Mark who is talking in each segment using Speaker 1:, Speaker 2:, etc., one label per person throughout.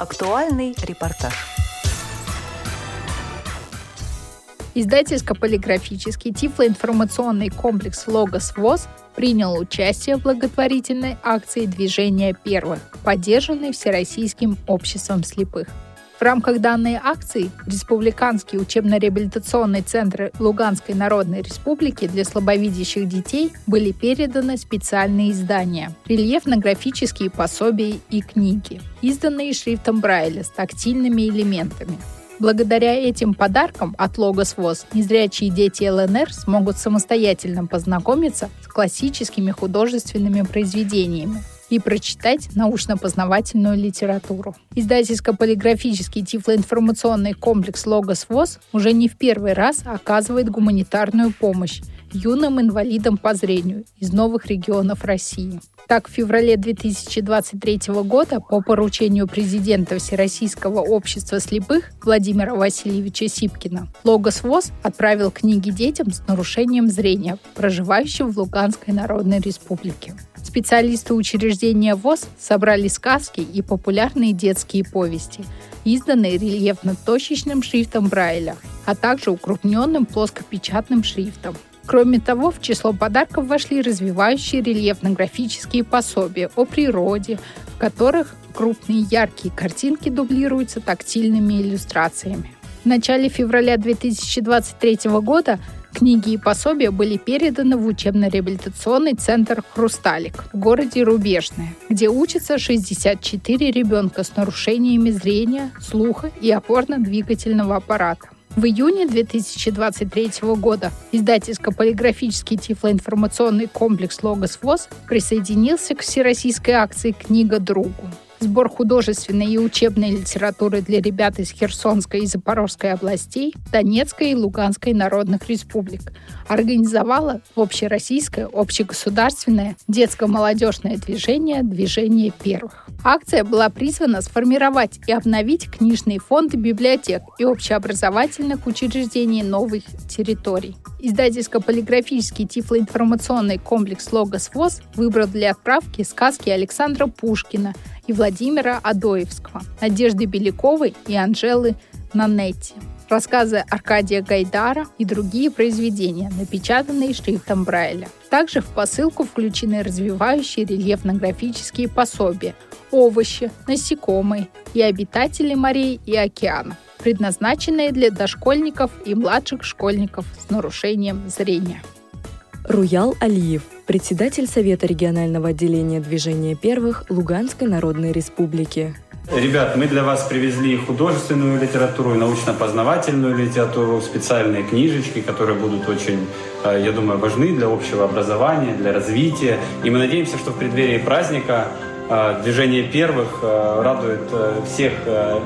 Speaker 1: Актуальный репортаж.
Speaker 2: Издательско-полиграфический тифлоинформационный комплекс «Логос ВОЗ» принял участие в благотворительной акции «Движение первых», поддержанной Всероссийским обществом слепых. В рамках данной акции Республиканский учебно-реабилитационный центр Луганской Народной Республики для слабовидящих детей были переданы специальные издания, рельефно-графические пособия и книги, изданные шрифтом Брайля с тактильными элементами. Благодаря этим подаркам от Логос ВОЗ незрячие дети ЛНР смогут самостоятельно познакомиться с классическими художественными произведениями, и прочитать научно-познавательную литературу. Издательско-полиграфический тифлоинформационный комплекс «Логос ВОЗ» уже не в первый раз оказывает гуманитарную помощь юным инвалидам по зрению из новых регионов России. Так, в феврале 2023 года по поручению президента Всероссийского общества слепых Владимира Васильевича Сипкина Логос ВОЗ отправил книги детям с нарушением зрения, проживающим в Луганской Народной Республике. Специалисты учреждения ВОЗ собрали сказки и популярные детские повести, изданные рельефно-точечным шрифтом Брайля, а также укрупненным плоскопечатным шрифтом. Кроме того, в число подарков вошли развивающие рельефно-графические пособия о природе, в которых крупные яркие картинки дублируются тактильными иллюстрациями. В начале февраля 2023 года Книги и пособия были переданы в учебно-реабилитационный центр «Хрусталик» в городе Рубежное, где учатся 64 ребенка с нарушениями зрения, слуха и опорно-двигательного аппарата. В июне 2023 года издательско-полиграфический тифлоинформационный комплекс «Логос ВОЗ» присоединился к всероссийской акции «Книга другу» сбор художественной и учебной литературы для ребят из Херсонской и Запорожской областей, Донецкой и Луганской народных республик, организовала общероссийское, общегосударственное детско-молодежное движение «Движение первых». Акция была призвана сформировать и обновить книжные фонды библиотек и общеобразовательных учреждений новых территорий. Издательско-полиграфический тифлоинформационный комплекс «Логос ВОЗ» выбрал для отправки сказки Александра Пушкина и Владимира Адоевского, Надежды Беляковой и Анжелы Нанетти, рассказы Аркадия Гайдара и другие произведения, напечатанные шрифтом Брайля. Также в посылку включены развивающие рельефно-графические пособия овощи, насекомые и обитатели морей и океанов, предназначенные для дошкольников и младших школьников с нарушением зрения.
Speaker 3: Руял Алиев, председатель Совета регионального отделения движения первых Луганской Народной Республики.
Speaker 4: Ребят, мы для вас привезли художественную литературу, научно-познавательную литературу, специальные книжечки, которые будут очень, э, я думаю, важны для общего образования, для развития. И мы надеемся, что в преддверии праздника Движение первых э, радует всех,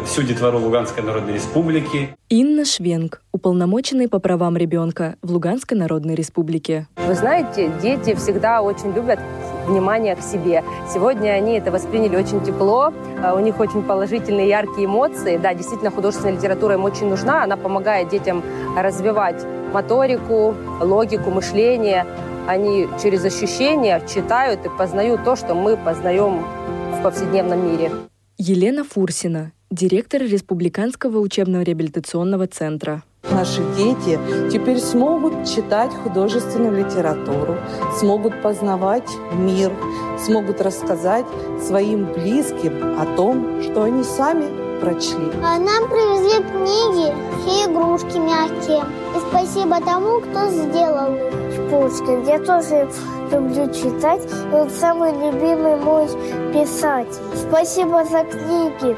Speaker 4: всю детвору Луганской Народной Республики.
Speaker 3: Инна Швенг, уполномоченный по правам ребенка в Луганской Народной Республике.
Speaker 5: Вы знаете, дети всегда очень любят внимание к себе. Сегодня они это восприняли очень тепло, а, у них очень положительные, яркие эмоции. Да, действительно, художественная литература им очень нужна, она помогает детям развивать моторику, логику, мышление. Они через ощущения читают и познают то, что мы познаем в повседневном мире.
Speaker 3: Елена Фурсина, директор Республиканского учебно-реабилитационного центра.
Speaker 6: Наши дети теперь смогут читать художественную литературу, смогут познавать мир, смогут рассказать своим близким о том, что они сами прочли.
Speaker 7: А нам привезли книги и игрушки мягкие. И спасибо тому, кто сделал их. Пушкин. Я тоже люблю читать. Он самый любимый мой писатель. Спасибо за книги.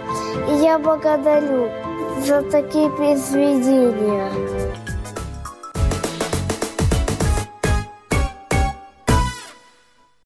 Speaker 7: И я благодарю за такие произведения.